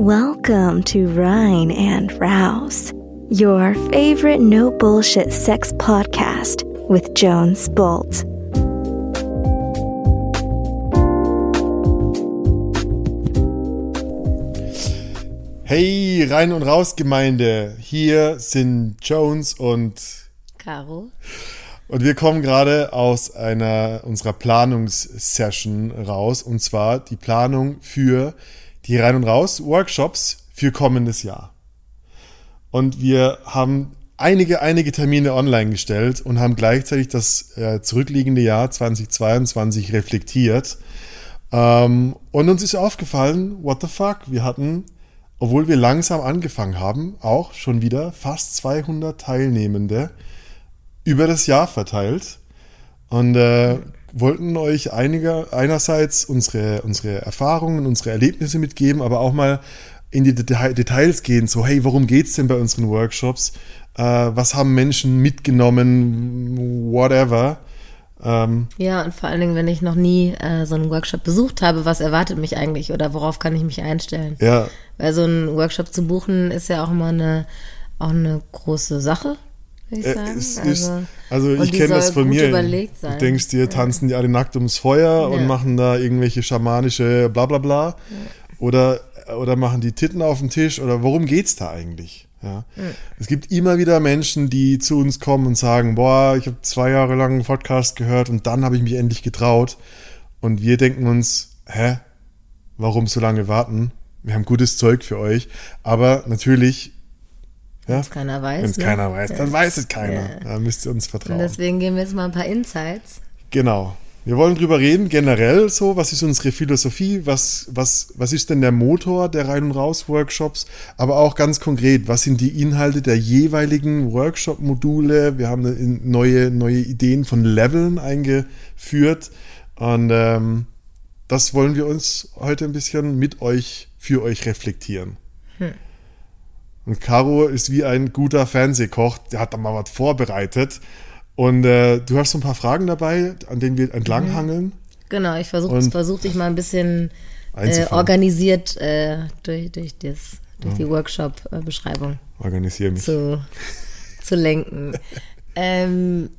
Welcome to Rhine and Rouse, your favorite no bullshit sex podcast with Jones Bolt. Hey, rein und raus Gemeinde. Hier sind Jones und Caro. Und wir kommen gerade aus einer unserer Planungssession raus und zwar die Planung für die rein und raus Workshops für kommendes Jahr. Und wir haben einige, einige Termine online gestellt und haben gleichzeitig das äh, zurückliegende Jahr 2022 reflektiert. Ähm, und uns ist aufgefallen, what the fuck, wir hatten obwohl wir langsam angefangen haben, auch schon wieder fast 200 Teilnehmende über das Jahr verteilt und äh, wollten euch einiger, einerseits unsere, unsere Erfahrungen, unsere Erlebnisse mitgeben, aber auch mal in die Details gehen, so hey, worum geht's denn bei unseren Workshops? Äh, was haben Menschen mitgenommen? Whatever. Ähm, ja, und vor allen Dingen, wenn ich noch nie äh, so einen Workshop besucht habe, was erwartet mich eigentlich oder worauf kann ich mich einstellen? Ja. Weil so einen Workshop zu buchen ist ja auch immer eine, auch eine große Sache, ich äh. Es also, ist, also ich kenne das von mir. Du denkst dir, tanzen die alle nackt ums Feuer ja. und machen da irgendwelche schamanische Blablabla. Bla, bla. Ja. Oder, oder machen die Titten auf den Tisch oder worum geht's da eigentlich? Ja. Mhm. Es gibt immer wieder Menschen, die zu uns kommen und sagen, boah, ich habe zwei Jahre lang einen Podcast gehört und dann habe ich mich endlich getraut. Und wir denken uns, hä, warum so lange warten? Wir haben gutes Zeug für euch. Aber natürlich, wenn es keiner weiß. Wenn es ne? keiner weiß, dann weiß es keiner. Ja. Da müsst ihr uns vertrauen. Und deswegen geben wir jetzt mal ein paar Insights. Genau. Wir wollen drüber reden, generell so, was ist unsere Philosophie, was, was, was ist denn der Motor der Rein- und Raus-Workshops, aber auch ganz konkret, was sind die Inhalte der jeweiligen Workshop-Module. Wir haben neue, neue Ideen von Leveln eingeführt und ähm, das wollen wir uns heute ein bisschen mit euch, für euch reflektieren. Hm. Und Caro ist wie ein guter Fernsehkoch, der hat da mal was vorbereitet und äh, du hast so ein paar Fragen dabei, an denen wir entlanghangeln. Mhm. Genau, ich versuche versuch dich mal ein bisschen äh, organisiert äh, durch, durch, das, durch ja. die Workshop-Beschreibung Organisiere mich. Zu, zu lenken. ähm,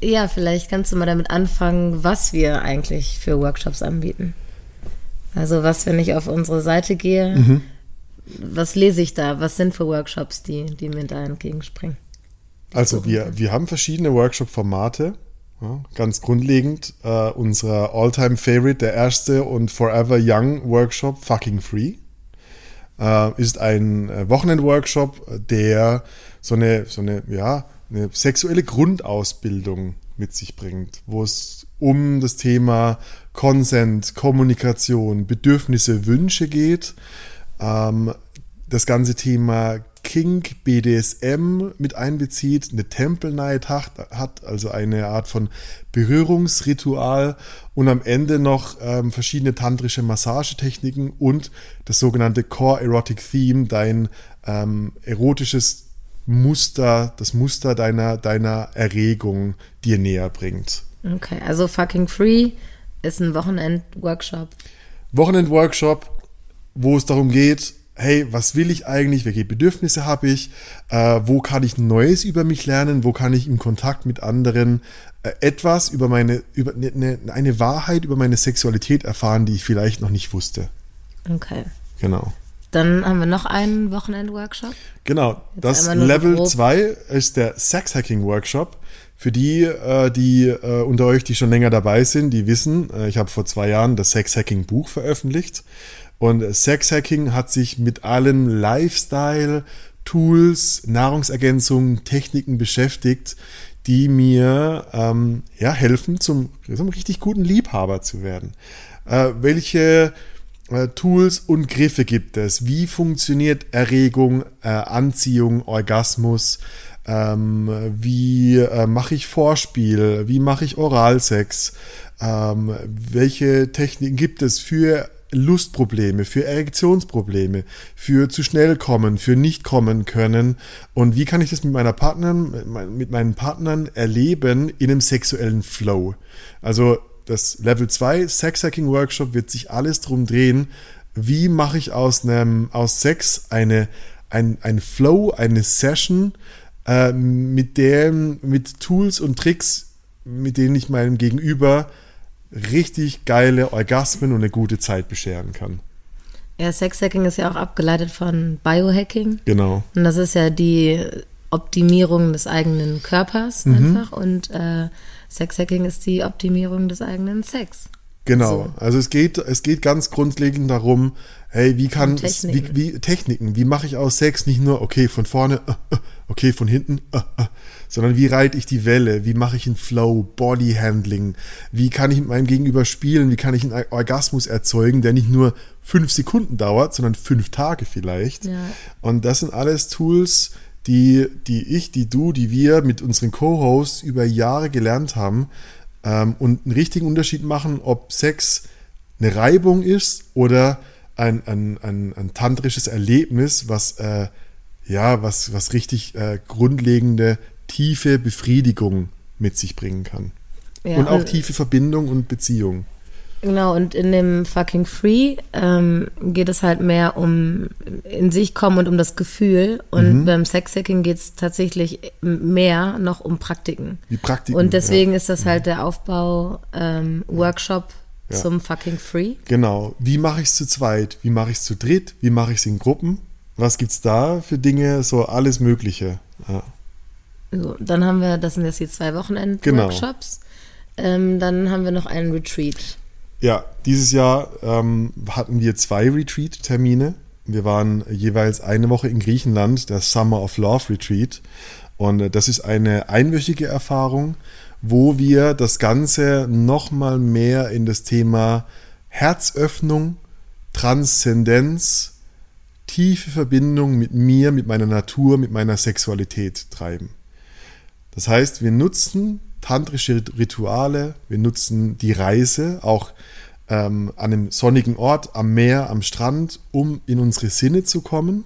ja, vielleicht kannst du mal damit anfangen, was wir eigentlich für Workshops anbieten. Also was, wenn ich auf unsere Seite gehe, mhm. Was lese ich da? Was sind für Workshops, die, die mir da entgegenspringen? Also wir, wir haben verschiedene Workshop-Formate. Ja, ganz grundlegend äh, unser All-Time Favorite, der erste und Forever Young Workshop, Fucking Free, äh, ist ein äh, Wochenend-Workshop, der so eine, so eine, ja, eine sexuelle Grundausbildung mit sich bringt, wo es um das Thema Consent, Kommunikation, Bedürfnisse, Wünsche geht. Ähm, das ganze Thema Kink, BDSM mit einbezieht, eine Temple Night hat, hat also eine Art von Berührungsritual und am Ende noch ähm, verschiedene tantrische Massagetechniken und das sogenannte Core Erotic Theme, dein ähm, erotisches Muster, das Muster deiner, deiner Erregung dir näher bringt. Okay, also fucking free ist ein Wochenend-Workshop. Wochenend-Workshop, wo es darum geht, hey, was will ich eigentlich, welche Bedürfnisse habe ich, äh, wo kann ich Neues über mich lernen, wo kann ich im Kontakt mit anderen äh, etwas über meine, über eine, ne, eine Wahrheit über meine Sexualität erfahren, die ich vielleicht noch nicht wusste. Okay. Genau. Dann haben wir noch einen Wochenend-Workshop. Genau, Jetzt das Level 2 ist der Sex-Hacking-Workshop. Für die, äh, die äh, unter euch, die schon länger dabei sind, die wissen, äh, ich habe vor zwei Jahren das Sex-Hacking-Buch veröffentlicht. Und Sexhacking hat sich mit allen Lifestyle, Tools, Nahrungsergänzungen, Techniken beschäftigt, die mir ähm, ja, helfen, zum, zum richtig guten Liebhaber zu werden. Äh, welche äh, Tools und Griffe gibt es? Wie funktioniert Erregung, äh, Anziehung, Orgasmus? Ähm, wie äh, mache ich Vorspiel? Wie mache ich Oralsex? Ähm, welche Techniken gibt es für Lustprobleme, für Erektionsprobleme, für zu schnell kommen, für nicht kommen können. Und wie kann ich das mit meiner Partnerin, mit meinen Partnern erleben in einem sexuellen Flow? Also das Level 2 Sex Hacking Workshop wird sich alles drum drehen, wie mache ich aus einem, aus Sex eine, ein, ein Flow, eine Session, äh, mit dem, mit Tools und Tricks, mit denen ich meinem Gegenüber richtig geile Orgasmen und eine gute Zeit bescheren kann. Ja, Sexhacking ist ja auch abgeleitet von Biohacking. Genau. Und das ist ja die Optimierung des eigenen Körpers mhm. einfach. Und äh, Sexhacking ist die Optimierung des eigenen Sex. Genau. So. Also es geht, es geht ganz grundlegend darum, hey, wie kann Techniken. wie, wie Techniken, wie mache ich aus Sex nicht nur, okay, von vorne, okay, von hinten, sondern wie reite ich die Welle, wie mache ich einen Flow, Bodyhandling, wie kann ich mit meinem Gegenüber spielen, wie kann ich einen Orgasmus erzeugen, der nicht nur fünf Sekunden dauert, sondern fünf Tage vielleicht. Ja. Und das sind alles Tools, die, die ich, die du, die wir mit unseren Co-Hosts über Jahre gelernt haben ähm, und einen richtigen Unterschied machen, ob Sex eine Reibung ist oder ein, ein, ein, ein tantrisches Erlebnis, was äh, ja, was, was richtig äh, grundlegende, tiefe Befriedigung mit sich bringen kann. Ja, und auch und tiefe Verbindung und Beziehung. Genau, und in dem Fucking Free ähm, geht es halt mehr um in sich kommen und um das Gefühl. Und mhm. beim Sexhacking geht es tatsächlich mehr noch um Praktiken. Die Praktiken. Und deswegen ja. ist das halt der Aufbau-Workshop ähm, ja. zum Fucking Free. Genau. Wie mache ich es zu zweit? Wie mache ich es zu dritt? Wie mache ich es in Gruppen? Was gibt es da für Dinge? So alles Mögliche. Ja. So, dann haben wir, das sind jetzt die zwei Wochenend-Workshops. Genau. Ähm, dann haben wir noch einen Retreat. Ja, dieses Jahr ähm, hatten wir zwei Retreat-Termine. Wir waren jeweils eine Woche in Griechenland, der Summer of Love Retreat. Und äh, das ist eine einwöchige Erfahrung, wo wir das Ganze nochmal mehr in das Thema Herzöffnung, Transzendenz, tiefe Verbindung mit mir, mit meiner Natur, mit meiner Sexualität treiben. Das heißt, wir nutzen tantrische Rituale, wir nutzen die Reise auch ähm, an einem sonnigen Ort, am Meer, am Strand, um in unsere Sinne zu kommen,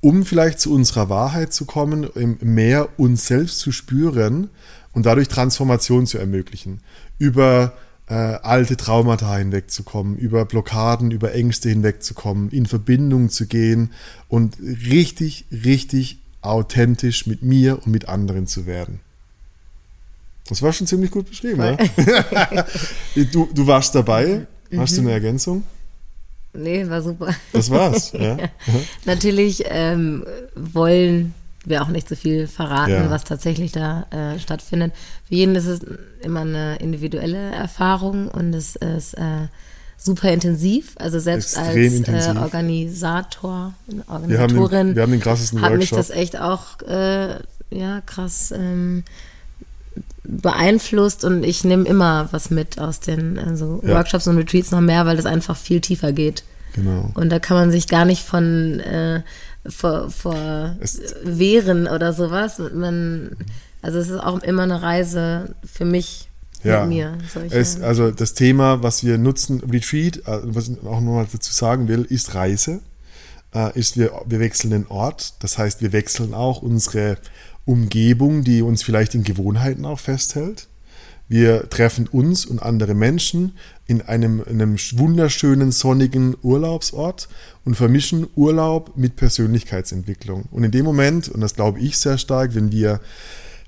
um vielleicht zu unserer Wahrheit zu kommen, im Meer uns selbst zu spüren und dadurch Transformation zu ermöglichen. Über äh, alte Traumata hinwegzukommen, über Blockaden, über Ängste hinwegzukommen, in Verbindung zu gehen und richtig, richtig authentisch mit mir und mit anderen zu werden. Das war schon ziemlich gut beschrieben, ja? du, du warst dabei. Hast mhm. du eine Ergänzung? Nee, war super. Das war's, ja. ja. Natürlich ähm, wollen wir auch nicht so viel verraten, ja. was tatsächlich da äh, stattfindet. Für jeden ist es immer eine individuelle Erfahrung und es ist äh, super intensiv. Also selbst Extrem als äh, Organisator, Organisatorin, wir haben den, wir haben den krassesten hat mich das echt auch äh, ja krass ähm, beeinflusst und ich nehme immer was mit aus den also ja. Workshops und Retreats noch mehr, weil das einfach viel tiefer geht. Genau. Und da kann man sich gar nicht von äh, vor, vor wehren oder sowas. Man, also es ist auch immer eine Reise für mich ja. mir. Es, also das Thema, was wir nutzen, Retreat, äh, was ich auch nochmal dazu sagen will, ist Reise. Äh, ist wir, wir wechseln den Ort. Das heißt, wir wechseln auch unsere Umgebung, die uns vielleicht in Gewohnheiten auch festhält. Wir treffen uns und andere Menschen in einem, in einem wunderschönen sonnigen Urlaubsort und vermischen Urlaub mit Persönlichkeitsentwicklung. Und in dem Moment, und das glaube ich sehr stark, wenn wir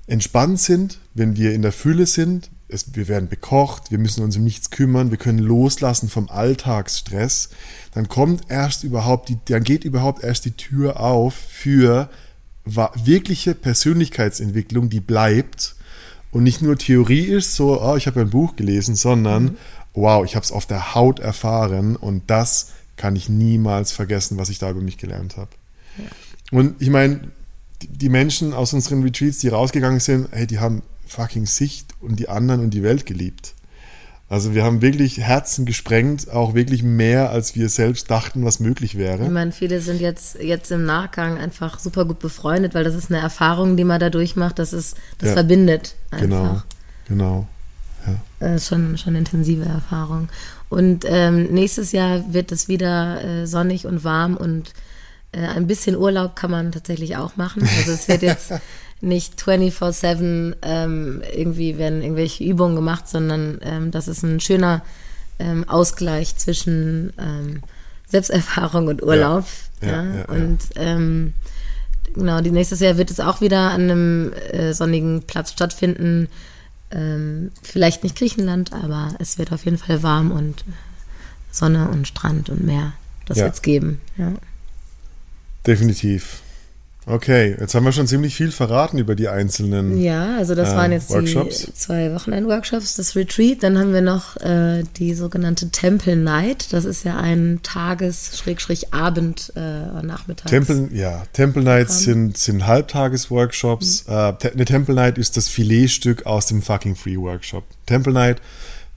entspannt sind, wenn wir in der Fülle sind, es, wir werden bekocht, wir müssen uns um nichts kümmern, wir können loslassen vom Alltagsstress, dann kommt erst überhaupt die, dann geht überhaupt erst die Tür auf für wirkliche Persönlichkeitsentwicklung, die bleibt und nicht nur Theorie ist, so, oh, ich habe ein Buch gelesen, sondern mhm. wow, ich habe es auf der Haut erfahren und das kann ich niemals vergessen, was ich da über mich gelernt habe. Ja. Und ich meine, die Menschen aus unseren Retreats, die rausgegangen sind, hey, die haben fucking Sicht und die anderen und die Welt geliebt. Also wir haben wirklich Herzen gesprengt, auch wirklich mehr, als wir selbst dachten, was möglich wäre. Ich meine, viele sind jetzt, jetzt im Nachgang einfach super gut befreundet, weil das ist eine Erfahrung, die man da durchmacht, das ist, das ja, verbindet einfach. Genau, genau. Ja. Das ist schon, schon eine intensive Erfahrung. Und ähm, nächstes Jahr wird es wieder äh, sonnig und warm und äh, ein bisschen Urlaub kann man tatsächlich auch machen. Also es wird jetzt nicht 24-7 ähm, irgendwie werden irgendwelche Übungen gemacht, sondern ähm, das ist ein schöner ähm, Ausgleich zwischen ähm, Selbsterfahrung und Urlaub. Ja, ja, ja und ähm, genau, die nächstes Jahr wird es auch wieder an einem äh, sonnigen Platz stattfinden. Ähm, vielleicht nicht Griechenland, aber es wird auf jeden Fall warm und äh, Sonne und Strand und Meer. Das ja. wird es geben. Ja. Definitiv. Okay, jetzt haben wir schon ziemlich viel verraten über die einzelnen Ja, also das äh, waren jetzt Workshops. die zwei Wochenend-Workshops, das Retreat. Dann haben wir noch äh, die sogenannte Temple Night. Das ist ja ein Tages-Abend äh, nachmittags. Temple, ja, Temple Nights sind, sind Halbtages-Workshops. Mhm. Äh, eine Temple Night ist das Filetstück aus dem Fucking Free Workshop. Temple Night,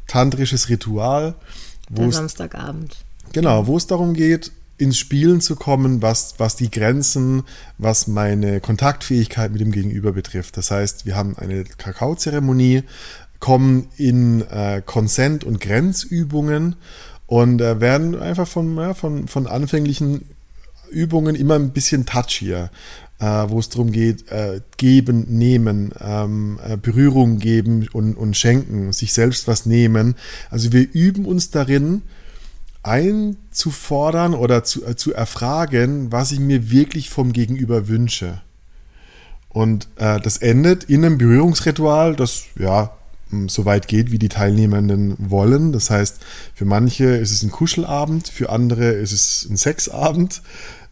tantrisches Ritual. Wo Samstagabend. Genau, wo es darum geht, ins Spielen zu kommen, was, was die Grenzen, was meine Kontaktfähigkeit mit dem Gegenüber betrifft. Das heißt, wir haben eine Kakaozeremonie, kommen in äh, Consent- und Grenzübungen und äh, werden einfach von, ja, von, von anfänglichen Übungen immer ein bisschen touchier, äh, wo es darum geht, äh, geben, nehmen, ähm, äh, Berührung geben und, und schenken, sich selbst was nehmen. Also wir üben uns darin, einzufordern oder zu, äh, zu erfragen, was ich mir wirklich vom Gegenüber wünsche. Und äh, das endet in einem Berührungsritual, das ja so weit geht, wie die Teilnehmenden wollen. Das heißt, für manche ist es ein Kuschelabend, für andere ist es ein Sexabend.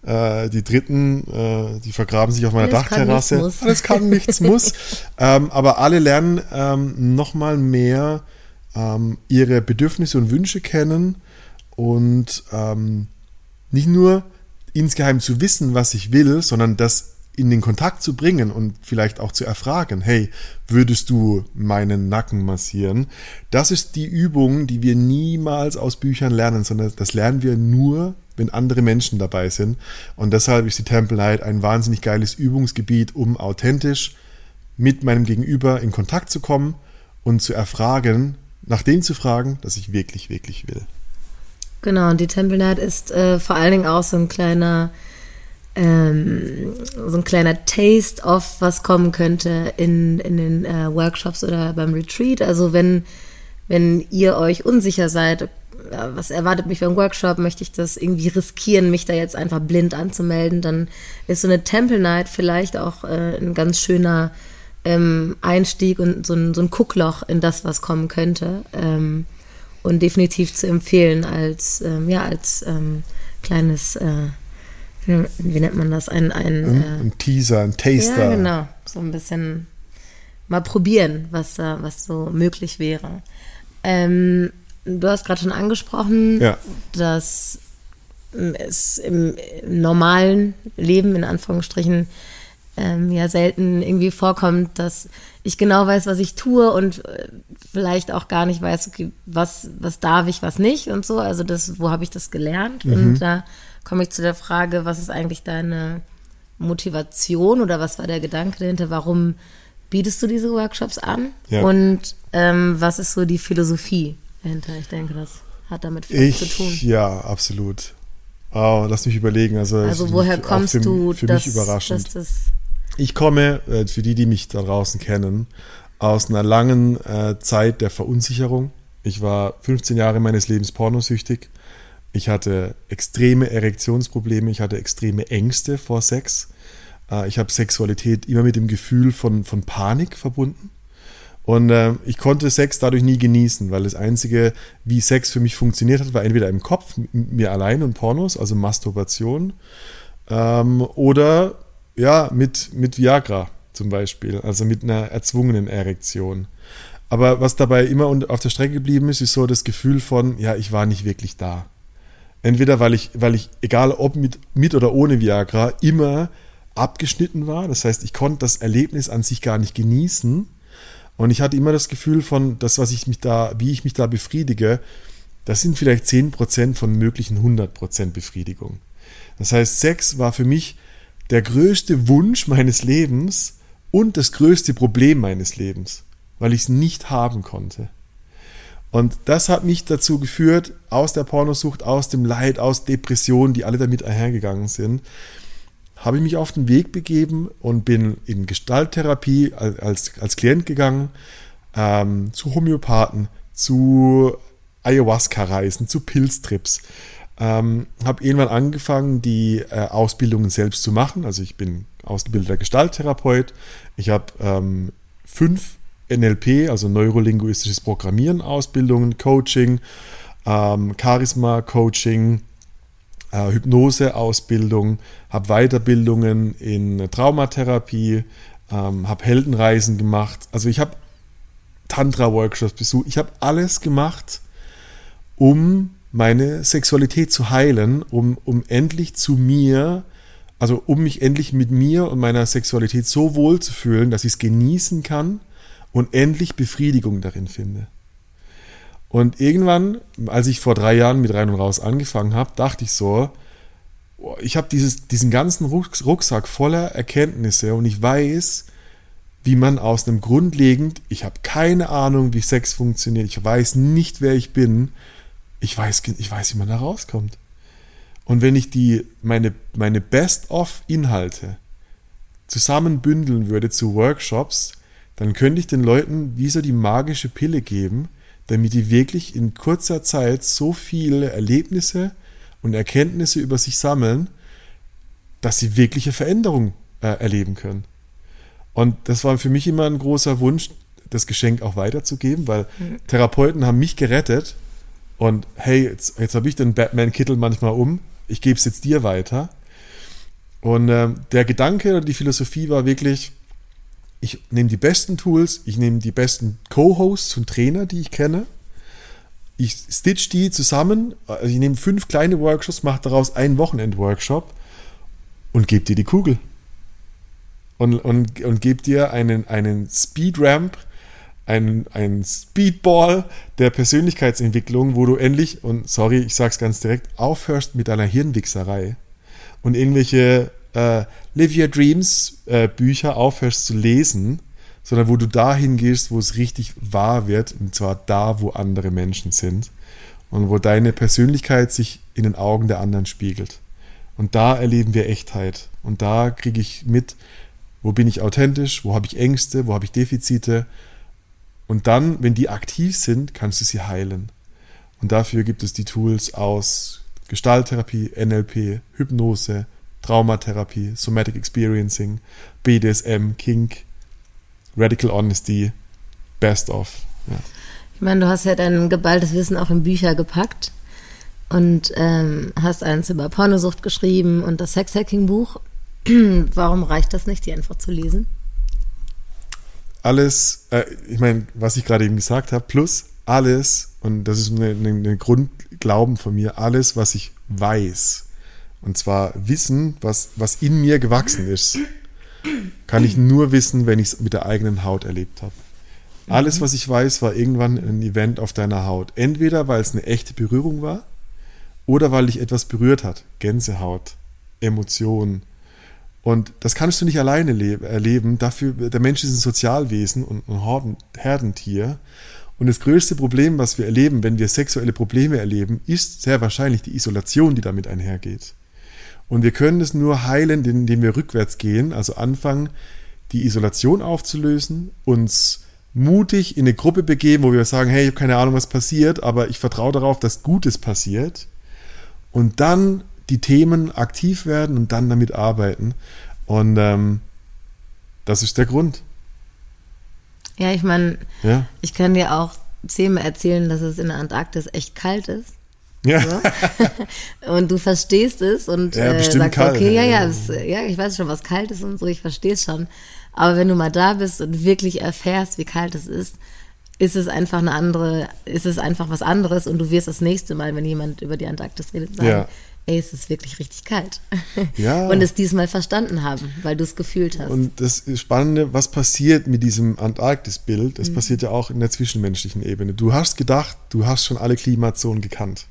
Äh, die Dritten, äh, die vergraben sich auf meiner Alles Dachterrasse. Kann, Alles kann, nichts muss. ähm, aber alle lernen ähm, nochmal mehr ähm, ihre Bedürfnisse und Wünsche kennen und ähm, nicht nur insgeheim zu wissen, was ich will, sondern das in den Kontakt zu bringen und vielleicht auch zu erfragen, hey, würdest du meinen Nacken massieren? Das ist die Übung, die wir niemals aus Büchern lernen, sondern das lernen wir nur, wenn andere Menschen dabei sind. Und deshalb ist die Temple Night ein wahnsinnig geiles Übungsgebiet, um authentisch mit meinem Gegenüber in Kontakt zu kommen und zu erfragen, nach dem zu fragen, das ich wirklich, wirklich will. Genau, und die Temple Night ist äh, vor allen Dingen auch so ein kleiner, ähm, so ein kleiner Taste of, was kommen könnte in, in den äh, Workshops oder beim Retreat. Also wenn, wenn ihr euch unsicher seid, was erwartet mich beim Workshop, möchte ich das irgendwie riskieren, mich da jetzt einfach blind anzumelden, dann ist so eine Temple Night vielleicht auch äh, ein ganz schöner ähm, Einstieg und so ein, so ein Guckloch in das, was kommen könnte. Ähm, und definitiv zu empfehlen als, ähm, ja, als ähm, kleines, äh, wie nennt man das? Ein, ein, äh, ein Teaser, ein Taster. Ja, genau. So ein bisschen mal probieren, was da, was so möglich wäre. Ähm, du hast gerade schon angesprochen, ja. dass es im, im normalen Leben, in Anführungsstrichen, ähm, ja selten irgendwie vorkommt, dass ich genau weiß, was ich tue und äh, vielleicht auch gar nicht weiß, okay, was, was darf ich, was nicht und so. Also das, wo habe ich das gelernt? Mhm. Und da komme ich zu der Frage, was ist eigentlich deine Motivation oder was war der Gedanke dahinter? Warum bietest du diese Workshops an? Ja. Und ähm, was ist so die Philosophie dahinter? Ich denke, das hat damit viel ich, zu tun. Ja, absolut. Oh, lass mich überlegen. Also, also woher kommst für, du? Für dass, mich überraschend. Dass das ich komme, äh, für die, die mich da draußen kennen, aus einer langen äh, Zeit der Verunsicherung. Ich war 15 Jahre meines Lebens pornosüchtig. Ich hatte extreme Erektionsprobleme, ich hatte extreme Ängste vor Sex. Äh, ich habe Sexualität immer mit dem Gefühl von, von Panik verbunden. Und ich konnte Sex dadurch nie genießen, weil das Einzige, wie Sex für mich funktioniert hat, war entweder im Kopf, mir allein und Pornos, also Masturbation, ähm, oder ja, mit, mit Viagra zum Beispiel, also mit einer erzwungenen Erektion. Aber was dabei immer auf der Strecke geblieben ist, ist so das Gefühl von, ja, ich war nicht wirklich da. Entweder weil ich, weil ich, egal ob mit, mit oder ohne Viagra, immer abgeschnitten war. Das heißt, ich konnte das Erlebnis an sich gar nicht genießen. Und ich hatte immer das Gefühl von, das, was ich mich da, wie ich mich da befriedige, das sind vielleicht 10% von möglichen 100% Befriedigung. Das heißt, Sex war für mich der größte Wunsch meines Lebens und das größte Problem meines Lebens, weil ich es nicht haben konnte. Und das hat mich dazu geführt, aus der Pornosucht, aus dem Leid, aus Depressionen, die alle damit einhergegangen sind, habe ich mich auf den Weg begeben und bin in Gestalttherapie als, als Klient gegangen, ähm, zu Homöopathen, zu Ayahuasca-Reisen, zu Pilztrips. Ähm, habe irgendwann angefangen, die äh, Ausbildungen selbst zu machen. Also ich bin ausgebildeter Gestalttherapeut. Ich habe ähm, fünf NLP, also neurolinguistisches Programmieren, Ausbildungen, Coaching, ähm, Charisma-Coaching, äh, Hypnose-Ausbildung, habe Weiterbildungen in Traumatherapie, ähm, habe Heldenreisen gemacht. Also ich habe Tantra-Workshops besucht. Ich habe alles gemacht, um meine Sexualität zu heilen, um, um endlich zu mir, also um mich endlich mit mir und meiner Sexualität so wohl zu fühlen, dass ich es genießen kann und endlich Befriedigung darin finde. Und irgendwann, als ich vor drei Jahren mit Rein und Raus angefangen habe, dachte ich so, ich habe diesen ganzen Rucksack voller Erkenntnisse und ich weiß, wie man aus einem grundlegend, ich habe keine Ahnung, wie Sex funktioniert, ich weiß nicht, wer ich bin, ich weiß, ich weiß, wie man da rauskommt. Und wenn ich die, meine, meine Best-of-Inhalte zusammenbündeln würde zu Workshops, dann könnte ich den Leuten wie so die magische Pille geben, damit die wirklich in kurzer Zeit so viele Erlebnisse und Erkenntnisse über sich sammeln, dass sie wirkliche Veränderung äh, erleben können. Und das war für mich immer ein großer Wunsch, das Geschenk auch weiterzugeben, weil mhm. Therapeuten haben mich gerettet und hey, jetzt, jetzt habe ich den Batman-Kittel manchmal um, ich gebe es jetzt dir weiter. Und äh, der Gedanke oder die Philosophie war wirklich, ich nehme die besten Tools, ich nehme die besten Co-Hosts und Trainer, die ich kenne. Ich stitch die zusammen, also ich nehme fünf kleine Workshops, mache daraus einen Wochenend-Workshop und gebe dir die Kugel. Und, und, und gebe dir einen, einen Speed-Ramp, einen, einen Speedball der Persönlichkeitsentwicklung, wo du endlich, und sorry, ich sag's ganz direkt, aufhörst mit deiner Hirnwichserei und irgendwelche äh, Live Your Dreams äh, Bücher aufhörst zu lesen, sondern wo du dahin gehst, wo es richtig wahr wird, und zwar da, wo andere Menschen sind und wo deine Persönlichkeit sich in den Augen der anderen spiegelt. Und da erleben wir Echtheit. Und da kriege ich mit, wo bin ich authentisch, wo habe ich Ängste, wo habe ich Defizite. Und dann, wenn die aktiv sind, kannst du sie heilen. Und dafür gibt es die Tools aus Gestalttherapie, NLP, Hypnose, Traumatherapie, Somatic Experiencing, BDSM, Kink, Radical Honesty, Best of. Ja. Ich meine, du hast ja dein geballtes Wissen auch in Bücher gepackt und ähm, hast eins über Pornosucht geschrieben und das Sexhacking-Buch. Warum reicht das nicht, die einfach zu lesen? Alles, äh, ich meine, was ich gerade eben gesagt habe, plus alles, und das ist ein Grundglauben von mir, alles, was ich weiß, und zwar Wissen, was, was in mir gewachsen ist, kann ich nur wissen, wenn ich es mit der eigenen Haut erlebt habe. Alles, was ich weiß, war irgendwann ein Event auf deiner Haut. Entweder, weil es eine echte Berührung war oder weil dich etwas berührt hat. Gänsehaut, Emotionen. Und das kannst du nicht alleine erleben. Dafür, der Mensch ist ein Sozialwesen und ein Herdentier. Und das größte Problem, was wir erleben, wenn wir sexuelle Probleme erleben, ist sehr wahrscheinlich die Isolation, die damit einhergeht. Und wir können es nur heilen, indem wir rückwärts gehen, also anfangen, die Isolation aufzulösen, uns mutig in eine Gruppe begeben, wo wir sagen, hey, ich habe keine Ahnung, was passiert, aber ich vertraue darauf, dass Gutes passiert. Und dann die Themen aktiv werden und dann damit arbeiten. Und ähm, das ist der Grund. Ja, ich meine, ja? ich kann dir auch zehnmal erzählen, dass es in der Antarktis echt kalt ist. Ja. So. und du verstehst es und ja, äh, sagst, kalt, okay, ja, ja, es, ja, ich weiß schon, was kalt ist und so, ich verstehe es schon. Aber wenn du mal da bist und wirklich erfährst, wie kalt es ist, ist es einfach eine andere, ist es einfach was anderes und du wirst das nächste Mal, wenn jemand über die Antarktis redet, sagen, ja. Ey, es ist wirklich richtig kalt. Ja. Und es diesmal verstanden haben, weil du es gefühlt hast. Und das Spannende, was passiert mit diesem Antarktis-Bild, das mhm. passiert ja auch in der zwischenmenschlichen Ebene. Du hast gedacht, du hast schon alle Klimazonen gekannt.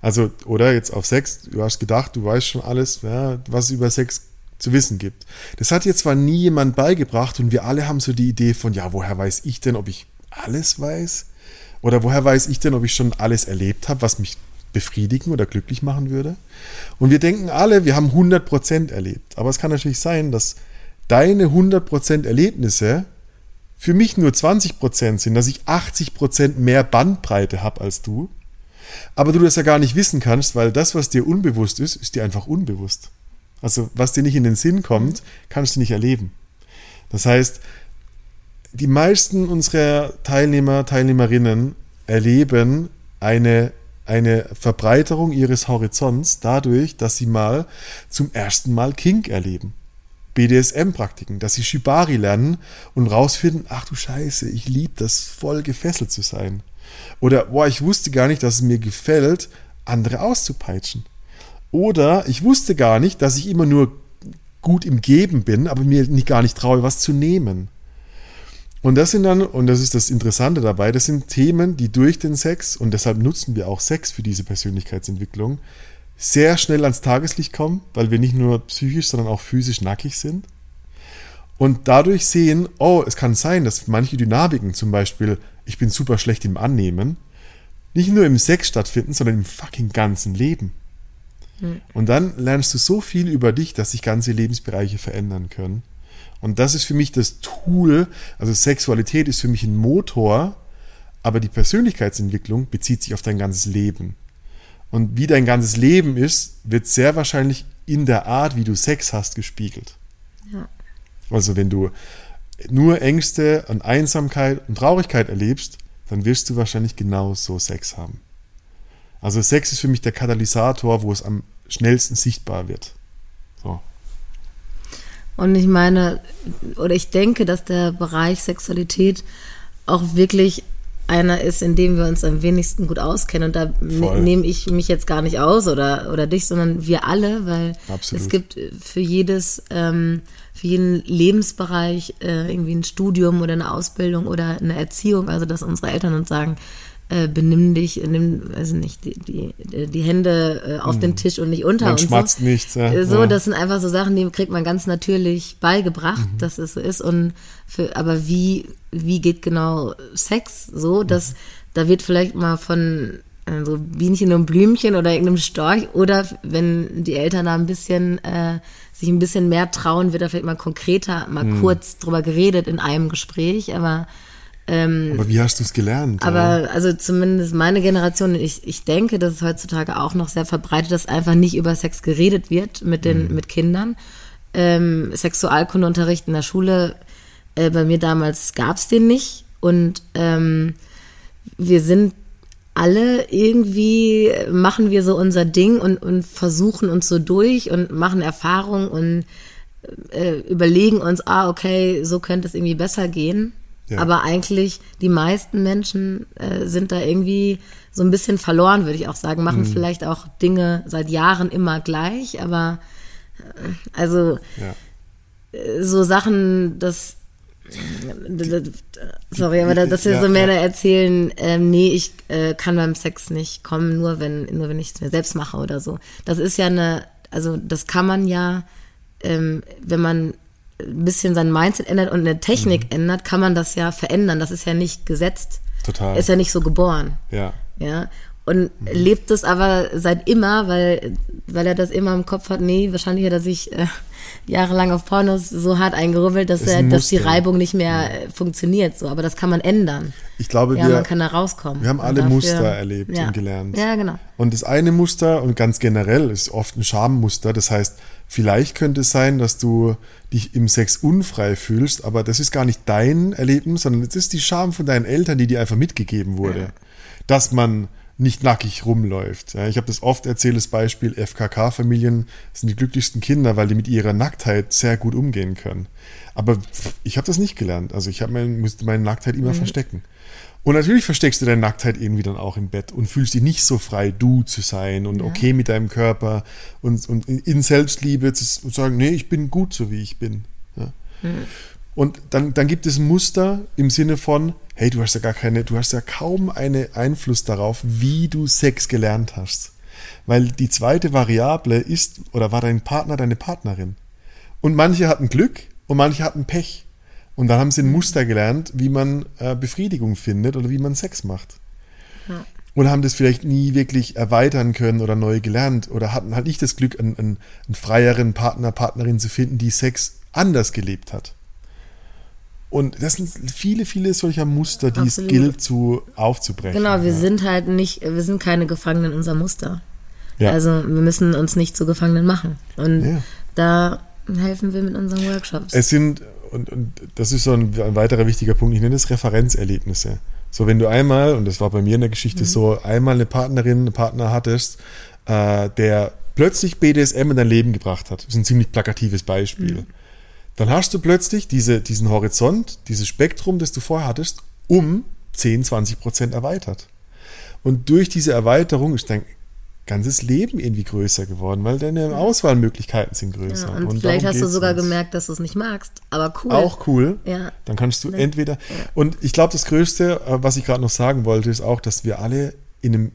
Also, oder jetzt auf Sex, du hast gedacht, du weißt schon alles, ja, was es über Sex zu wissen gibt. Das hat jetzt zwar nie jemand beigebracht und wir alle haben so die Idee von, ja, woher weiß ich denn, ob ich alles weiß? Oder woher weiß ich denn, ob ich schon alles erlebt habe, was mich befriedigen oder glücklich machen würde? Und wir denken alle, wir haben 100% erlebt. Aber es kann natürlich sein, dass deine 100% Erlebnisse für mich nur 20% sind, dass ich 80% mehr Bandbreite habe als du Aber du das ja gar nicht wissen kannst, weil das, was dir unbewusst ist, ist dir einfach unbewusst. Also was dir nicht in den Sinn kommt, kannst du nicht erleben. Das heißt, die meisten unserer Teilnehmer, Teilnehmerinnen erleben eine, eine Verbreiterung ihres Horizonts dadurch, dass sie mal zum ersten Mal Kink erleben. BDSM-Praktiken, dass sie Shibari lernen und rausfinden, ach du Scheiße, ich liebe das, voll gefesselt zu sein. Oder, boah, ich wusste gar nicht, dass es mir gefällt, andere auszupeitschen. Oder ich wusste gar nicht, dass ich immer nur gut im Geben bin, aber mir nicht, gar nicht traue, was zu nehmen. Und das sind dann, und das ist das Interessante dabei, das sind Themen, die durch den Sex, und deshalb nutzen wir auch Sex für diese Persönlichkeitsentwicklung, sehr schnell ans Tageslicht kommen, weil wir nicht nur psychisch, sondern auch physisch nackig sind. Und dadurch sehen, oh, es kann sein, dass manche Dynamiken, zum Beispiel, ich bin super schlecht im Annehmen, nicht nur im Sex stattfinden, sondern im fucking ganzen Leben. Mhm. Und dann lernst du so viel über dich, dass sich ganze Lebensbereiche verändern können. Und das ist für mich das Tool, also Sexualität ist für mich ein Motor, aber die Persönlichkeitsentwicklung bezieht sich auf dein ganzes Leben. Und wie dein ganzes Leben ist, wird sehr wahrscheinlich in der Art, wie du Sex hast, gespiegelt. Ja. Also wenn du nur Ängste und Einsamkeit und Traurigkeit erlebst, dann wirst du wahrscheinlich genau so Sex haben. Also Sex ist für mich der Katalysator, wo es am schnellsten sichtbar wird. Und ich meine, oder ich denke, dass der Bereich Sexualität auch wirklich einer ist, in dem wir uns am wenigsten gut auskennen. Und da ne, nehme ich mich jetzt gar nicht aus oder, oder dich, sondern wir alle, weil Absolut. es gibt für jedes, ähm, für jeden Lebensbereich äh, irgendwie ein Studium oder eine Ausbildung oder eine Erziehung. Also, dass unsere Eltern uns sagen, äh, benimm dich, nimm, weiß nicht, die, die, die Hände äh, auf hm. den Tisch und nicht unter man und schmatzt so. nichts. Ja. Äh, so, ja. das sind einfach so Sachen, die kriegt man ganz natürlich beigebracht, mhm. dass es so ist. Und für, aber wie, wie geht genau Sex so, dass mhm. da wird vielleicht mal von äh, so Bienchen und Blümchen oder irgendeinem Storch oder wenn die Eltern da ein bisschen äh, sich ein bisschen mehr trauen, wird da vielleicht mal konkreter, mal mhm. kurz drüber geredet in einem Gespräch, aber ähm, aber wie hast du es gelernt? Aber ja? also zumindest meine Generation, ich, ich denke, dass es heutzutage auch noch sehr verbreitet, dass einfach nicht über Sex geredet wird mit den mhm. mit Kindern. Ähm, Sexualkundeunterricht in der Schule, äh, bei mir damals gab es den nicht. Und ähm, wir sind alle irgendwie, machen wir so unser Ding und, und versuchen uns so durch und machen Erfahrungen und äh, überlegen uns, ah, okay, so könnte es irgendwie besser gehen. Ja. Aber eigentlich die meisten Menschen äh, sind da irgendwie so ein bisschen verloren, würde ich auch sagen, machen mhm. vielleicht auch Dinge seit Jahren immer gleich, aber äh, also ja. Äh, so Sachen, das sorry, aber dass wir ja, so mehr ja. erzählen, ähm, nee, ich äh, kann beim Sex nicht kommen, nur wenn, nur wenn ich es mir selbst mache oder so. Das ist ja eine, also das kann man ja, ähm, wenn man ein bisschen sein Mindset ändert und eine Technik mhm. ändert, kann man das ja verändern. Das ist ja nicht gesetzt. Total. Ist ja nicht so geboren. Ja. Ja. Und mhm. lebt es aber seit immer, weil, weil er das immer im Kopf hat, nee, wahrscheinlich hat er sich äh, jahrelang auf Pornos so hart eingerubbelt, dass, er, dass die Reibung nicht mehr ja. Funktioniert. So, aber das kann man ändern. Ich glaube, ja, wir, man kann da rauskommen. Wir haben alle dafür, Muster erlebt ja. und gelernt. Ja, genau. Und das eine Muster und ganz generell ist oft ein Schammuster. Das heißt, vielleicht könnte es sein, dass du dich im Sex unfrei fühlst, aber das ist gar nicht dein Erlebnis, sondern es ist die Scham von deinen Eltern, die dir einfach mitgegeben wurde, ja. dass man nicht nackig rumläuft. Ja, ich habe das oft erzählt, das Beispiel, FKK-Familien sind die glücklichsten Kinder, weil die mit ihrer Nacktheit sehr gut umgehen können. Aber ich habe das nicht gelernt. Also ich mein, musste meine Nacktheit immer mhm. verstecken. Und natürlich versteckst du deine Nacktheit irgendwie dann auch im Bett und fühlst dich nicht so frei, du zu sein und ja. okay mit deinem Körper und, und in Selbstliebe zu sagen, nee, ich bin gut so wie ich bin. Ja. Mhm. Und dann, dann gibt es ein Muster im Sinne von, hey, du hast ja gar keine, du hast ja kaum einen Einfluss darauf, wie du Sex gelernt hast. Weil die zweite Variable ist oder war dein Partner, deine Partnerin. Und manche hatten Glück und manche hatten Pech. Und dann haben sie ein Muster gelernt, wie man äh, Befriedigung findet oder wie man Sex macht. Ja. Und haben das vielleicht nie wirklich erweitern können oder neu gelernt oder hatten halt nicht das Glück, einen, einen, einen freieren Partner, Partnerin zu finden, die Sex anders gelebt hat. Und das sind viele, viele solcher Muster, die Absolut. es gilt zu aufzubrechen. Genau, wir ja. sind halt nicht, wir sind keine Gefangenen unserer Muster. Ja. Also wir müssen uns nicht zu Gefangenen machen. Und ja. da helfen wir mit unseren Workshops. Es sind, und, und das ist so ein, ein, weiterer wichtiger Punkt, ich nenne es Referenzerlebnisse. So, wenn du einmal, und das war bei mir in der Geschichte mhm. so, einmal eine Partnerin, einen Partner hattest, äh, der plötzlich BDSM in dein Leben gebracht hat. Das ist ein ziemlich plakatives Beispiel. Mhm. Dann hast du plötzlich diese, diesen Horizont, dieses Spektrum, das du vorher hattest, um 10, 20 Prozent erweitert. Und durch diese Erweiterung ist dein ganzes Leben irgendwie größer geworden, weil deine Auswahlmöglichkeiten sind größer. Ja, und, und, vielleicht hast du sogar jetzt. gemerkt, dass du es nicht magst, aber cool. Auch cool. Ja. Dann kannst du entweder. Ja. Und ich glaube, das Größte, äh, was ich gerade noch sagen wollte, ist auch, dass wir alle in einem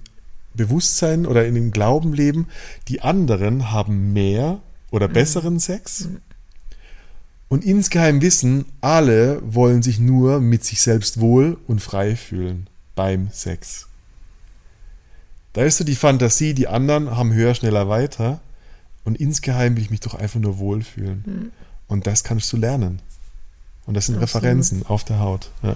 Bewusstsein oder in dem Glauben leben, die anderen haben mehr oder mhm. besseren Sex. Mhm. Und insgeheim wissen, alle wollen sich nur mit sich selbst wohl und frei fühlen beim Sex. Da ist so die Fantasie, die anderen haben höher, schneller, weiter. Und insgeheim will ich mich doch einfach nur wohlfühlen. Mhm. Und das kannst du lernen. Und das sind Absolut. Referenzen auf der Haut. Ja.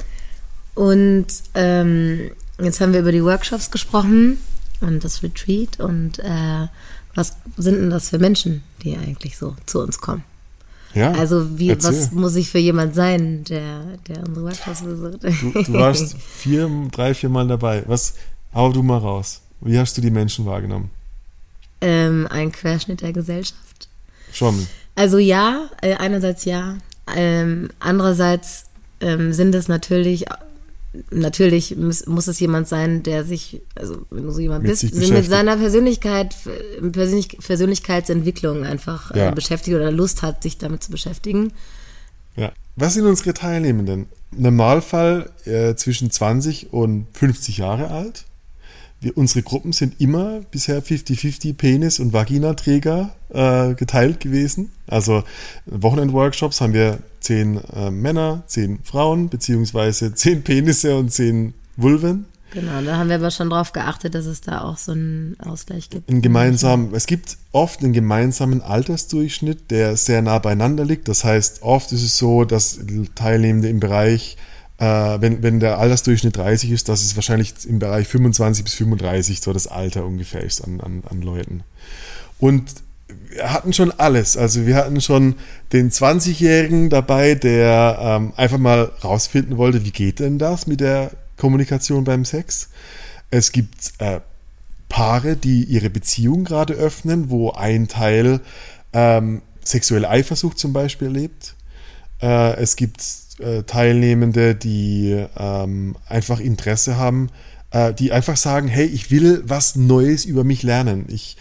Und ähm, jetzt haben wir über die Workshops gesprochen und das Retreat. Und äh, was sind denn das für Menschen, die eigentlich so zu uns kommen? Ja, also wie, was muss ich für jemand sein, der, der unsere Workshops besucht? Du, du warst vier, drei, vier Mal dabei. Was, hau du mal raus. Wie hast du die Menschen wahrgenommen? Ähm, ein Querschnitt der Gesellschaft. Schon. Also ja, äh, einerseits ja. Ähm, andererseits ähm, sind es natürlich, natürlich muss, muss, es jemand sein, der sich, also wenn du so jemand mit bist, mit seiner Persönlichkeit, Persönlich, Persönlichkeitsentwicklung einfach äh, ja. äh, beschäftigt oder Lust hat, sich damit zu beschäftigen. Ja. Was sind unsere Teilnehmenden? Normalfall äh, zwischen 20 und 50 Jahre alt wir, unsere Gruppen sind immer bisher 50-50 Penis- und Vaginaträger äh, geteilt gewesen. Also Wochenend-Workshops haben wir zehn äh, Männer, zehn Frauen, beziehungsweise zehn Penisse und zehn Vulven. Genau, da haben wir aber schon darauf geachtet, dass es da auch so einen Ausgleich gibt. Ein gemeinsam, es gibt oft einen gemeinsamen Altersdurchschnitt, der sehr nah beieinander liegt. Das heißt, oft ist es so, dass Teilnehmende im Bereich äh, wenn, wenn der Altersdurchschnitt 30 ist, dass es wahrscheinlich im Bereich 25 bis 35 so das Alter ungefähr ist an, an, an Leuten. Und wir hatten schon alles. Also wir hatten schon den 20-Jährigen dabei, der ähm, einfach mal rausfinden wollte, wie geht denn das mit der Kommunikation beim Sex. Es gibt äh, Paare, die ihre Beziehung gerade öffnen, wo ein Teil ähm, sexuelle Eifersucht zum Beispiel lebt. Äh, es gibt äh, Teilnehmende, die ähm, einfach Interesse haben, äh, die einfach sagen, hey, ich will was Neues über mich lernen. Ich,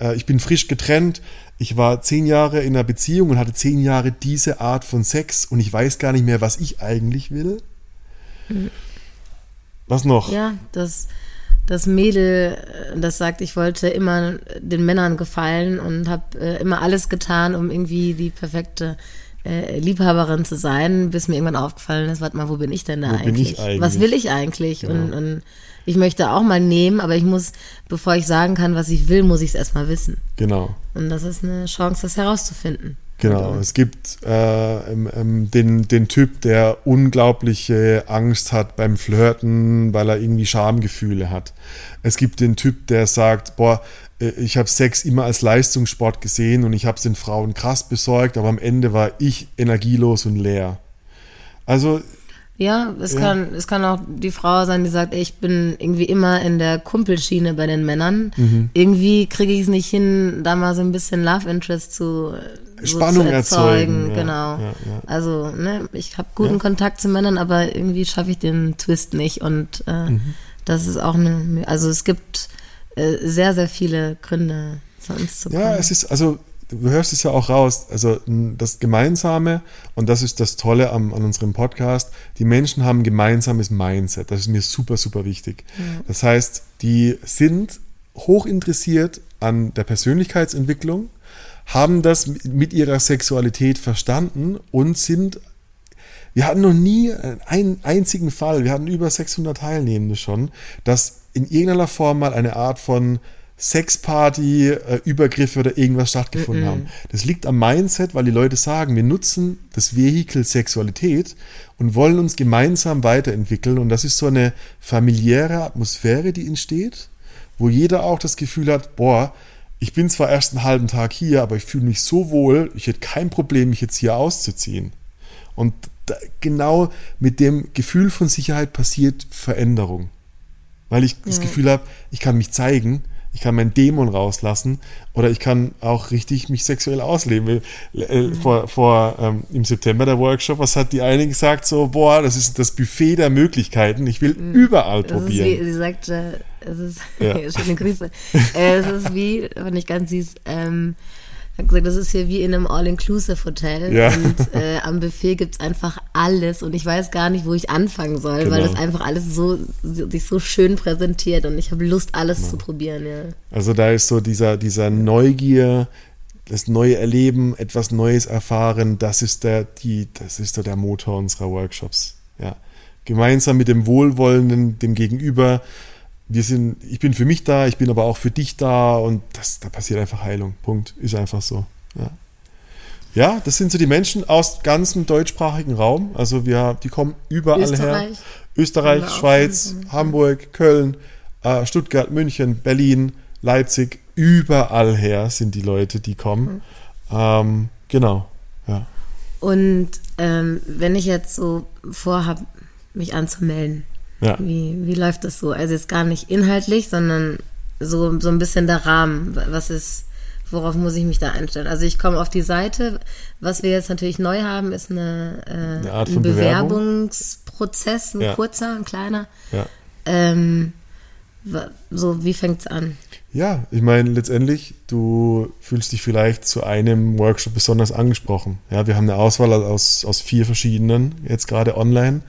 äh, ich bin frisch getrennt, ich war zehn Jahre in einer Beziehung und hatte zehn Jahre diese Art von Sex und ich weiß gar nicht mehr, was ich eigentlich will. Mhm. Was noch? Ja, das, das Mädel, äh, das sagt, ich wollte immer den Männern gefallen und habe äh, immer alles getan, um irgendwie die perfekte äh, Liebhaberin zu sein, bis mir irgendwann aufgefallen ist, warte mal, wo bin ich denn da eigentlich? eigentlich? Was will ich eigentlich? Ja. Und, und ich möchte auch mal nehmen, aber ich muss, bevor ich sagen kann, was ich will, muss ich es erstmal wissen. Genau. Und das ist eine Chance, das herauszufinden. Genau, es gibt äh, ähm, den, den Typ, der unglaubliche Angst hat beim Flirten, weil er irgendwie Schamgefühle hat. Es gibt den Typ, der sagt, boah, ich habe Sex immer als Leistungssport gesehen und ich habe es den Frauen krass besorgt, aber am Ende war ich energielos und leer. Also ja, es ja. kann es kann auch die Frau sein, die sagt, ey, ich bin irgendwie immer in der Kumpelschiene bei den Männern. Mhm. Irgendwie kriege ich es nicht hin, da mal so ein bisschen Love Interest zu so Spannung zu erzeugen. Ja, genau. Ja, also ne, ich habe guten Kontakt zu Männern, aber irgendwie schaffe ich den Twist nicht und äh, mhm. das ist auch eine. Also es gibt äh, sehr, sehr viele Gründe, zu uns zu kommen. Ja, es ist, also du hörst es ja auch raus, also das Gemeinsame, und das ist das Tolle am, an unserem Podcast, die Menschen haben ein gemeinsames Mindset. Das ist mir super, super wichtig. Ja. Das heißt, die sind hoch interessiert an der Persönlichkeitsentwicklung, haben das mit ihrer Sexualität verstanden und sind wir hatten noch nie einen einzigen Fall, wir hatten über 600 Teilnehmende schon, dass in irgendeiner Form mal eine Art von Sexparty, äh, Übergriffe oder irgendwas stattgefunden mm -mm. haben. Das liegt am Mindset, weil die Leute sagen, wir nutzen das Vehikel Sexualität und wollen uns gemeinsam weiterentwickeln. Und das ist so eine familiäre Atmosphäre, die entsteht, wo jeder auch das Gefühl hat, boah, ich bin zwar erst einen halben Tag hier, aber ich fühle mich so wohl, ich hätte kein Problem, mich jetzt hier auszuziehen. Und da, genau mit dem Gefühl von Sicherheit passiert Veränderung. Weil ich ja. das Gefühl habe, ich kann mich zeigen, ich kann meinen Dämon rauslassen oder ich kann auch richtig mich sexuell ausleben. Äh, mhm. Vor, vor ähm, im September der Workshop, was hat die eine gesagt? So, boah, das ist das Buffet der Möglichkeiten. Ich will mhm. überall das probieren. Wie, sie sagt, äh, es ist ja. schöne Grüße. Äh, es ist wie, fand ich ganz süß. Ähm, hat gesagt, das ist hier wie in einem All-Inclusive-Hotel. Ja. Und äh, am Buffet gibt's einfach alles. Und ich weiß gar nicht, wo ich anfangen soll, genau. weil das einfach alles so sich so schön präsentiert und ich habe Lust, alles genau. zu probieren. Ja. Also da ist so dieser, dieser Neugier, das neue Erleben, etwas Neues erfahren, das ist der, die, das ist so der Motor unserer Workshops. Ja. Gemeinsam mit dem Wohlwollenden, dem Gegenüber wir sind, ich bin für mich da, ich bin aber auch für dich da und das, da passiert einfach Heilung. Punkt. Ist einfach so. Ja. ja das sind so die Menschen aus ganzem deutschsprachigen Raum. Also wir, die kommen überall Österreich. her. Österreich, Schweiz, Hamburg, Köln, äh, Stuttgart, München, Berlin, Leipzig, überall her sind die Leute, die kommen. Mhm. Ähm, genau, ja. Und ähm, wenn ich jetzt so vorhabe, mich anzumelden, ja. Wie, wie läuft das so? Also jetzt gar nicht inhaltlich, sondern so, so ein bisschen der Rahmen. Was ist, worauf muss ich mich da einstellen? Also ich komme auf die Seite. Was wir jetzt natürlich neu haben, ist eine, äh, eine Art von ein Bewerbungsprozess, ein ja. kurzer, ein kleiner. Ja. Ähm, so, wie fängt es an? Ja, ich meine, letztendlich, du fühlst dich vielleicht zu einem Workshop besonders angesprochen. Ja, wir haben eine Auswahl aus, aus vier verschiedenen, jetzt gerade online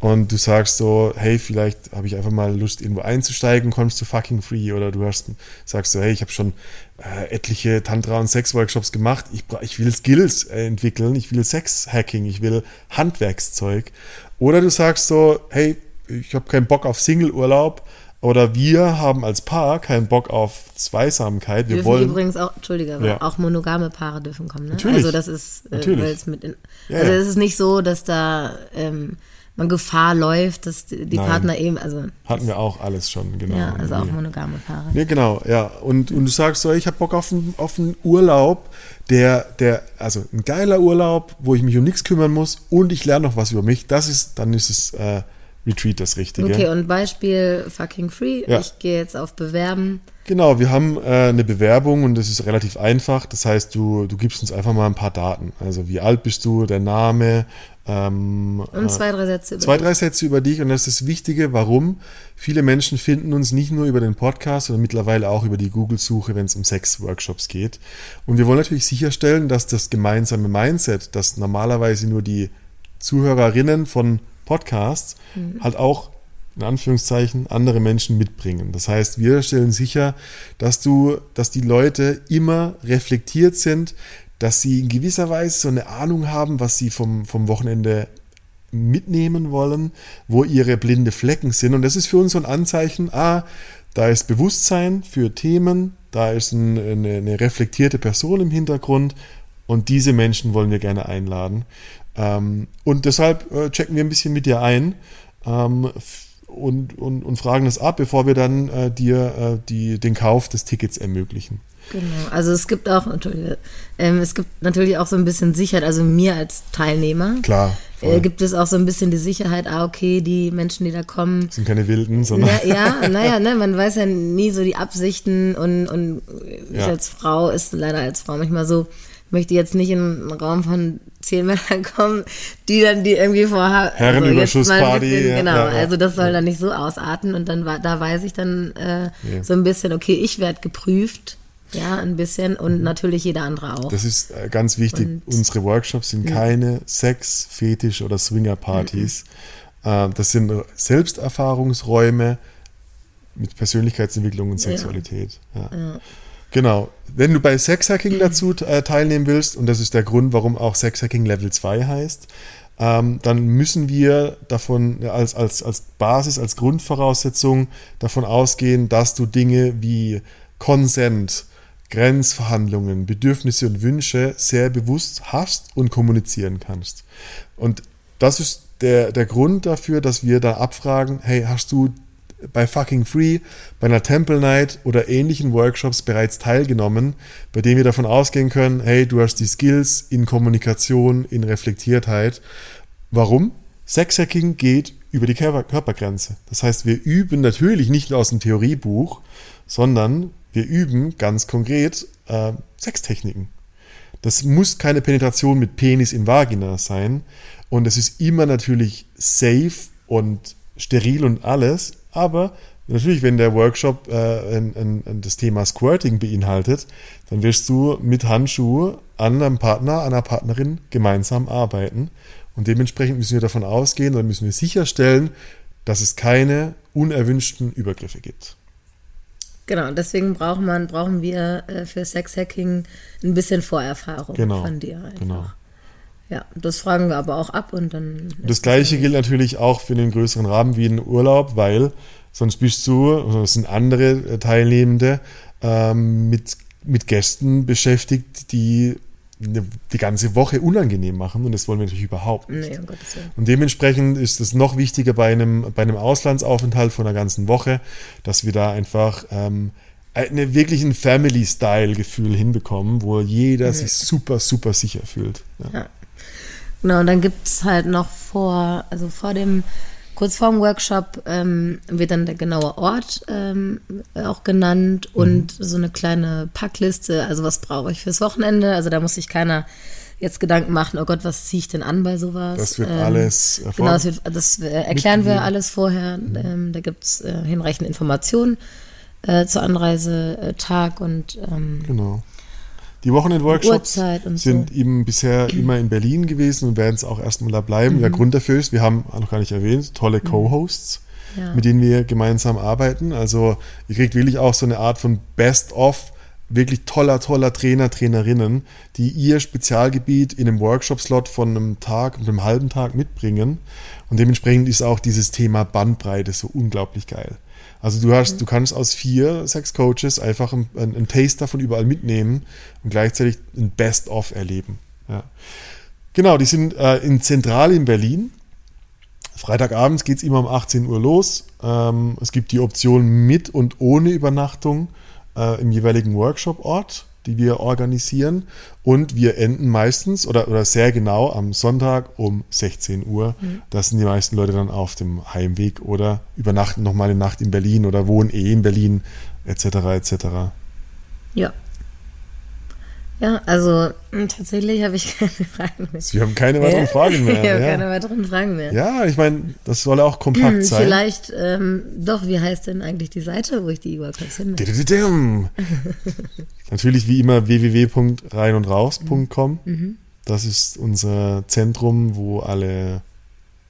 und du sagst so, hey, vielleicht habe ich einfach mal Lust, irgendwo einzusteigen, kommst du fucking free oder du hast, sagst so, hey, ich habe schon äh, etliche Tantra- und Sex-Workshops gemacht, ich, ich will Skills äh, entwickeln, ich will Sex-Hacking, ich will Handwerkszeug. Oder du sagst so, hey, ich habe keinen Bock auf Single-Urlaub, oder wir haben als Paar keinen Bock auf Zweisamkeit. Wir dürfen wollen übrigens auch, Entschuldige, ja. auch monogame Paare dürfen kommen. Ne? Natürlich. Also das ist, äh, Natürlich. mit in, ja, also es ist nicht so, dass da ähm, man Gefahr läuft, dass die, die Partner eben, also. Hatten wir auch alles schon, genau. Ja, also auch monogame Paare. Ja, genau, ja. Und, und du sagst so, ich habe Bock auf einen, auf einen Urlaub, der, der, also ein geiler Urlaub, wo ich mich um nichts kümmern muss und ich lerne noch was über mich. Das ist, dann ist es äh, Retreat das Richtige. Okay, und Beispiel fucking free. Ja. Ich gehe jetzt auf Bewerben. Genau, wir haben äh, eine Bewerbung und das ist relativ einfach. Das heißt, du, du gibst uns einfach mal ein paar Daten. Also wie alt bist du, der Name, ähm, und zwei, drei Sätze über Zwei, dich. drei Sätze über dich. Und das ist das Wichtige, warum viele Menschen finden uns nicht nur über den Podcast, sondern mittlerweile auch über die Google-Suche, wenn es um Sex-Workshops geht. Und wir wollen natürlich sicherstellen, dass das gemeinsame Mindset, das normalerweise nur die Zuhörerinnen von Podcasts mhm. halt auch in Anführungszeichen andere Menschen mitbringen. Das heißt, wir stellen sicher, dass du, dass die Leute immer reflektiert sind, dass sie in gewisser Weise so eine Ahnung haben, was sie vom, vom Wochenende mitnehmen wollen, wo ihre blinde Flecken sind. Und das ist für uns so ein Anzeichen, ah, da ist Bewusstsein für Themen, da ist ein, eine, eine, reflektierte Person im Hintergrund und diese Menschen wollen wir gerne einladen. Ähm, und deshalb äh, checken wir ein bisschen mit dir ein ähm, und, und, und fragen das ab, bevor wir dann äh, dir äh, die, den Kauf des Tickets ermöglichen. Genau, also es gibt auch, Entschuldige, ähm, es gibt natürlich auch so ein bisschen Sicherheit, also mir als Teilnehmer. Klar. Äh, gibt es auch so ein bisschen die Sicherheit, ah, okay, die Menschen, die da kommen. Sind keine Wilden, sondern. Ja, ja naja, ne, man weiß ja nie so die Absichten und, und ich ja. als Frau ist leider als Frau manchmal so, möchte jetzt nicht in einen Raum von zehn Männern kommen, die dann die irgendwie vorhaben. Herrenüberschussparty. Also genau, ja, ja, also das soll dann nicht so ausarten und dann war, da weiß ich dann äh, so ein bisschen, okay, ich werde geprüft ja, ein bisschen und mhm. natürlich jeder andere auch. Das ist äh, ganz wichtig. Und, Unsere Workshops sind keine Sex-, Fetisch- oder Swinger-Partys. Mhm. Das sind Selbsterfahrungsräume mit Persönlichkeitsentwicklung und Sexualität. Ja. Ja. Genau. Wenn du bei Sexhacking mhm. dazu äh, teilnehmen willst, und das ist der Grund, warum auch Sexhacking Level 2 heißt, ähm, dann müssen wir davon als, als, als Basis, als Grundvoraussetzung davon ausgehen, dass du Dinge wie Konsent, Grenzverhandlungen, Bedürfnisse und Wünsche sehr bewusst hast und kommunizieren kannst. Und das ist der, der Grund dafür, dass wir da abfragen, hey, hast du bei Fucking Free, bei einer Temple Night oder ähnlichen Workshops bereits teilgenommen, bei denen wir davon ausgehen können, hey, du hast die Skills in Kommunikation, in Reflektiertheit. Warum? Sexhacking geht über die Körpergrenze. Das heißt, wir üben natürlich nicht nur aus dem Theoriebuch, sondern wir üben ganz konkret äh, Sextechniken. Das muss keine Penetration mit Penis in Vagina sein. Und es ist immer natürlich safe und steril und alles. Aber natürlich, wenn der Workshop äh, ein, ein, ein das Thema Squirting beinhaltet, dann wirst du mit Handschuhe an einem Partner, einer Partnerin gemeinsam arbeiten. Und dementsprechend müssen wir davon ausgehen oder müssen wir sicherstellen, dass es keine unerwünschten Übergriffe gibt. Genau, deswegen braucht man, brauchen wir äh, für Sexhacking ein bisschen Vorerfahrung genau, von dir. Einfach. Genau. Ja, das fragen wir aber auch ab und dann. Das gleiche gilt natürlich auch für den größeren Rahmen wie einen Urlaub, weil sonst bist du, also sind andere äh, Teilnehmende ähm, mit, mit Gästen beschäftigt, die die ganze Woche unangenehm machen und das wollen wir natürlich überhaupt nicht. Nee, um. Und dementsprechend ist es noch wichtiger bei einem, bei einem Auslandsaufenthalt von einer ganzen Woche, dass wir da einfach ähm, eine wirklich ein Family-Style-Gefühl hinbekommen, wo jeder mhm. sich super, super sicher fühlt. Ja. ja. Genau, und dann gibt es halt noch vor, also vor dem, kurz vor dem Workshop ähm, wird dann der genaue Ort ähm, auch genannt mhm. und so eine kleine Packliste, also was brauche ich fürs Wochenende. Also da muss sich keiner jetzt Gedanken machen, oh Gott, was ziehe ich denn an bei sowas? Das wird ähm, alles Genau, das, wird, das äh, erklären wir alles vorher. Mhm. Ähm, da gibt es äh, hinreichende Informationen äh, zur Anreisetag und ähm, genau. Die Wochenend-Workshops sind so. eben bisher immer in Berlin gewesen und werden es auch erstmal da bleiben. Mhm. Der Grund dafür ist, wir haben noch gar nicht erwähnt, tolle mhm. Co-Hosts, ja. mit denen wir gemeinsam arbeiten. Also ihr kriegt wirklich auch so eine Art von Best-of, wirklich toller, toller Trainer, Trainerinnen, die ihr Spezialgebiet in einem Workshop-Slot von einem Tag und einem halben Tag mitbringen. Und dementsprechend ist auch dieses Thema Bandbreite so unglaublich geil. Also du hast, mhm. du kannst aus vier Sex-Coaches einfach einen, einen Taste davon überall mitnehmen und gleichzeitig ein Best-of erleben. Ja. Genau, die sind äh, in Zentral in Berlin. Freitagabends geht es immer um 18 Uhr los. Ähm, es gibt die Option mit und ohne Übernachtung äh, im jeweiligen Workshop-Ort die wir organisieren. Und wir enden meistens oder, oder sehr genau am Sonntag um 16 Uhr. Mhm. Da sind die meisten Leute dann auf dem Heimweg oder übernachten nochmal eine Nacht in Berlin oder wohnen eh in Berlin, etc. etc. Ja, ja, also hm, tatsächlich habe ich keine Fragen mehr. Sie haben keine weiteren Fragen mehr. Ich habe ja. keine weiteren Fragen mehr. Ja, ich meine, das soll auch kompakt hm, sein. Vielleicht, ähm, doch, wie heißt denn eigentlich die Seite, wo ich die Workshops finde? Natürlich wie immer www.reinundraus.com. Mhm. Das ist unser Zentrum, wo alle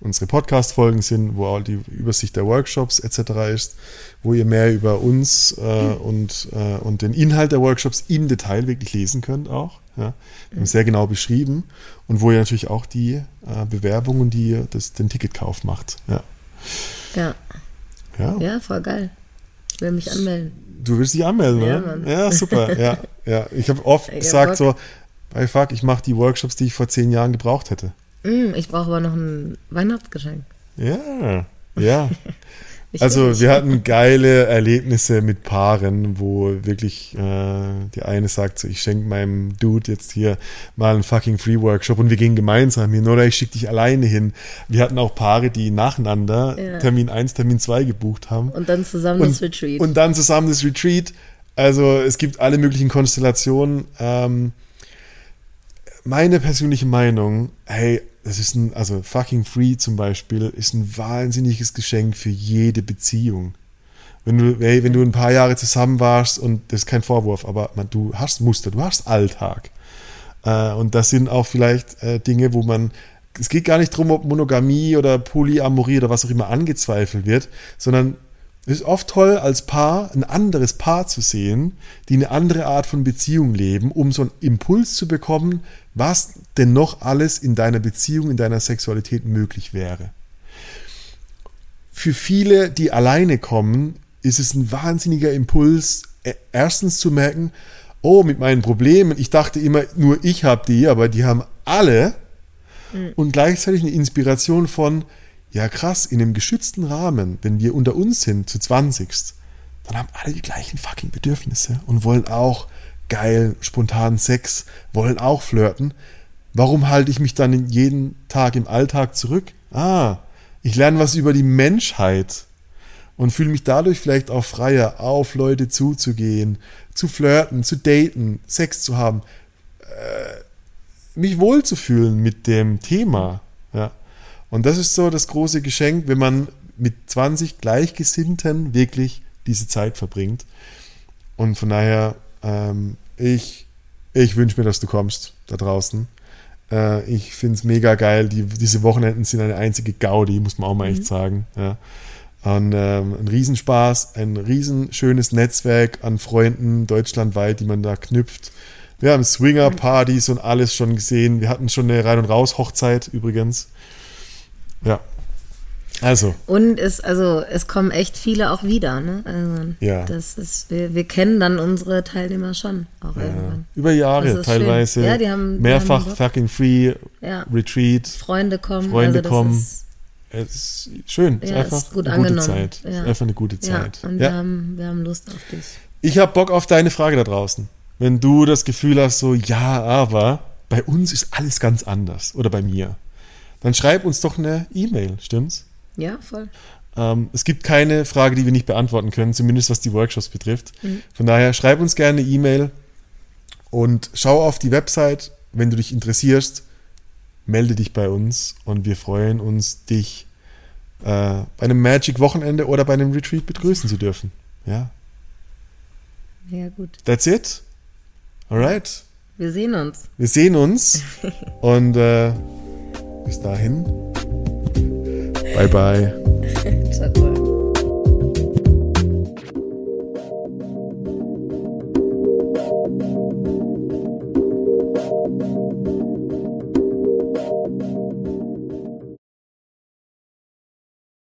unsere Podcast-Folgen sind, wo auch die Übersicht der Workshops etc. ist, wo ihr mehr über uns äh, und, äh, und den Inhalt der Workshops im Detail wirklich lesen könnt auch. Ja. Wir haben sehr genau beschrieben und wo ihr natürlich auch die äh, Bewerbung und die, das, den Ticketkauf macht. Ja. ja. Ja. Ja, voll geil. Ich will mich anmelden. Du willst dich anmelden, ja, oder? Ja, super. ja, ja. Ich habe oft ich gesagt hab so, bei Fuck, ich mache die Workshops, die ich vor zehn Jahren gebraucht hätte. Mm, ich brauche aber noch ein Weihnachtsgeschenk. Ja, ja. also wir hatten geile Erlebnisse mit Paaren, wo wirklich äh, die eine sagt so, ich schenke meinem Dude jetzt hier mal einen fucking Free Workshop und wir gehen gemeinsam hin oder ich schicke dich alleine hin. Wir hatten auch Paare, die nacheinander ja. Termin 1, Termin 2 gebucht haben. Und dann zusammen und, das Retreat. Und dann zusammen das Retreat. Also es gibt alle möglichen Konstellationen. Ähm, meine persönliche Meinung, hey, das ist ein, also fucking free zum Beispiel, ist ein wahnsinniges Geschenk für jede Beziehung. Wenn du, hey, wenn du ein paar Jahre zusammen warst und das ist kein Vorwurf, aber man, du hast Muster, du hast Alltag. Äh, und das sind auch vielleicht äh, Dinge, wo man, es geht gar nicht darum, ob Monogamie oder Polyamorie oder was auch immer angezweifelt wird, sondern es ist oft toll, als Paar ein anderes Paar zu sehen, die eine andere Art von Beziehung leben, um so einen Impuls zu bekommen, was denn noch alles in deiner Beziehung, in deiner Sexualität möglich wäre. Für viele, die alleine kommen, ist es ein wahnsinniger Impuls, äh, erstens zu merken, oh, mit meinen Problemen, ich dachte immer, nur ich habe die, aber die haben alle. Mhm. Und gleichzeitig eine Inspiration von, ja krass, in einem geschützten Rahmen, wenn wir unter uns sind, zu 20. Dann haben alle die gleichen fucking Bedürfnisse und wollen auch geil, spontanen Sex, wollen auch flirten. Warum halte ich mich dann jeden Tag im Alltag zurück? Ah, ich lerne was über die Menschheit und fühle mich dadurch vielleicht auch freier, auf Leute zuzugehen, zu flirten, zu daten, Sex zu haben, äh, mich wohlzufühlen mit dem Thema. Ja. Und das ist so das große Geschenk, wenn man mit 20 Gleichgesinnten wirklich diese Zeit verbringt. Und von daher, ähm, ich, ich wünsche mir, dass du kommst da draußen. Äh, ich finde es mega geil. Die, diese Wochenenden sind eine einzige Gaudi, muss man auch mal mhm. echt sagen. Ja. Und, ähm, ein Riesenspaß, ein riesenschönes Netzwerk an Freunden deutschlandweit, die man da knüpft. Wir haben Swinger-Partys und alles schon gesehen. Wir hatten schon eine Rein- und Raus-Hochzeit übrigens. Ja. Also. Und es, also, es kommen echt viele auch wieder, ne? Also, ja. Das ist, wir, wir kennen dann unsere Teilnehmer schon auch ja. irgendwann. Über Jahre teilweise. Ja, die haben, mehrfach die haben fucking free ja. Retreat. Freunde kommen. Freunde also kommen. Ist, es ist schön. Ja, es ist einfach ist gut eine angenommen. gute Zeit. Ja. Einfach eine gute Zeit. Ja, und Wir, haben, wir haben Lust auf dich. Ich habe Bock auf deine Frage da draußen. Wenn du das Gefühl hast, so, ja, aber bei uns ist alles ganz anders. Oder bei mir. Dann schreib uns doch eine E-Mail, stimmt's? Ja, voll. Ähm, es gibt keine Frage, die wir nicht beantworten können, zumindest was die Workshops betrifft. Mhm. Von daher schreib uns gerne eine E-Mail und schau auf die Website. Wenn du dich interessierst, melde dich bei uns und wir freuen uns, dich äh, bei einem Magic-Wochenende oder bei einem Retreat begrüßen zu dürfen. Ja. Ja, gut. That's it. Alright. Wir sehen uns. Wir sehen uns und äh, bis dahin. Bye bye.